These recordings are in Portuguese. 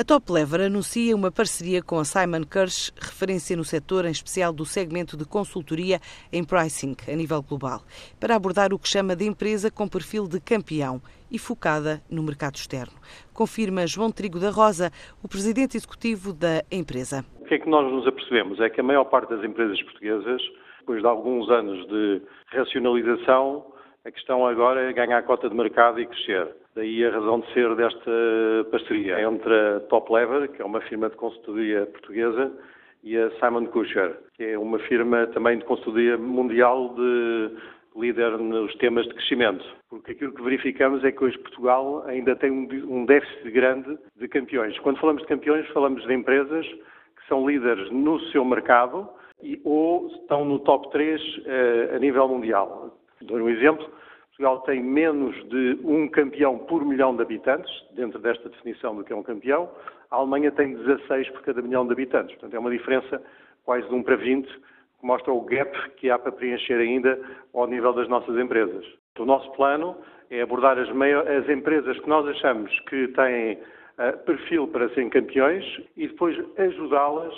A Top Lever anuncia uma parceria com a Simon Kirsch, referência no setor, em especial do segmento de consultoria em pricing a nível global, para abordar o que chama de empresa com perfil de campeão e focada no mercado externo. Confirma João Trigo da Rosa, o presidente executivo da empresa. O que é que nós nos apercebemos? É que a maior parte das empresas portuguesas, depois de alguns anos de racionalização, a questão agora é ganhar a cota de mercado e crescer. Daí a razão de ser desta parceria entre a Top Lever, que é uma firma de consultoria portuguesa, e a Simon Kucher, que é uma firma também de consultoria mundial de líder nos temas de crescimento. Porque aquilo que verificamos é que hoje Portugal ainda tem um déficit grande de campeões. Quando falamos de campeões, falamos de empresas que são líderes no seu mercado e, ou estão no top 3 eh, a nível mundial. Dou um exemplo. Portugal tem menos de um campeão por milhão de habitantes, dentro desta definição do que é um campeão. A Alemanha tem 16 por cada milhão de habitantes. Portanto, é uma diferença quase de 1 para 20, que mostra o gap que há para preencher ainda ao nível das nossas empresas. O nosso plano é abordar as, as empresas que nós achamos que têm uh, perfil para serem campeões e depois ajudá-las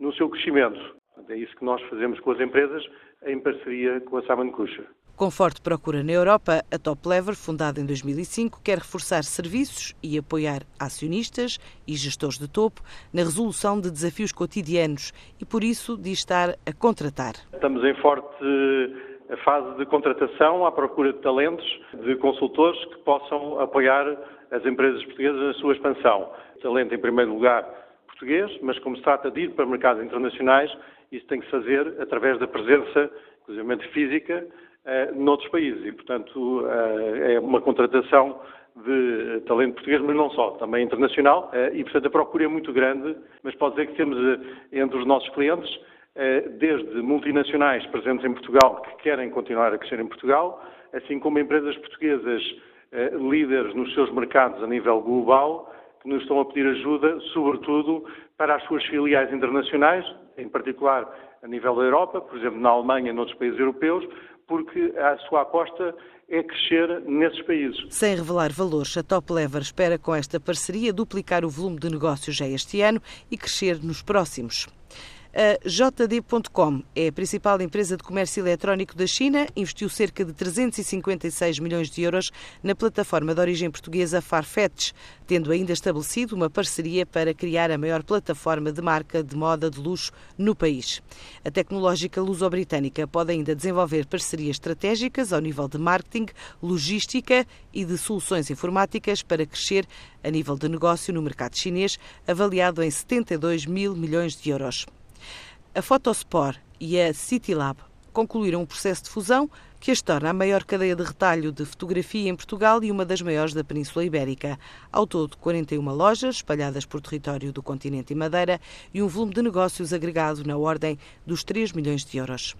no seu crescimento. É isso que nós fazemos com as empresas em parceria com a Simon Kucher. Com forte procura na Europa, a Top Lever, fundada em 2005, quer reforçar serviços e apoiar acionistas e gestores de topo na resolução de desafios cotidianos e, por isso, diz estar a contratar. Estamos em forte fase de contratação à procura de talentos, de consultores que possam apoiar as empresas portuguesas na sua expansão. Talento, em primeiro lugar, português, mas como se trata de ir para mercados internacionais, isso tem que se fazer através da presença, inclusive física, uh, noutros países. E, portanto, uh, é uma contratação de talento português, mas não só, também internacional. Uh, e, portanto, a procura é muito grande, mas pode dizer que temos entre os nossos clientes desde multinacionais presentes em Portugal que querem continuar a crescer em Portugal, assim como empresas portuguesas líderes nos seus mercados a nível global que nos estão a pedir ajuda, sobretudo para as suas filiais internacionais, em particular a nível da Europa, por exemplo, na Alemanha e noutros países europeus, porque a sua aposta é crescer nesses países. Sem revelar valores, a Top Lever espera com esta parceria duplicar o volume de negócios já este ano e crescer nos próximos. A JD.com é a principal empresa de comércio eletrónico da China, investiu cerca de 356 milhões de euros na plataforma de origem portuguesa Farfetch, tendo ainda estabelecido uma parceria para criar a maior plataforma de marca de moda de luxo no país. A tecnológica luso-britânica pode ainda desenvolver parcerias estratégicas ao nível de marketing, logística e de soluções informáticas para crescer a nível de negócio no mercado chinês, avaliado em 72 mil milhões de euros. A Photospore e a CityLab concluíram um processo de fusão que as torna a maior cadeia de retalho de fotografia em Portugal e uma das maiores da Península Ibérica. Ao todo, 41 lojas espalhadas por território do continente e Madeira e um volume de negócios agregado na ordem dos 3 milhões de euros.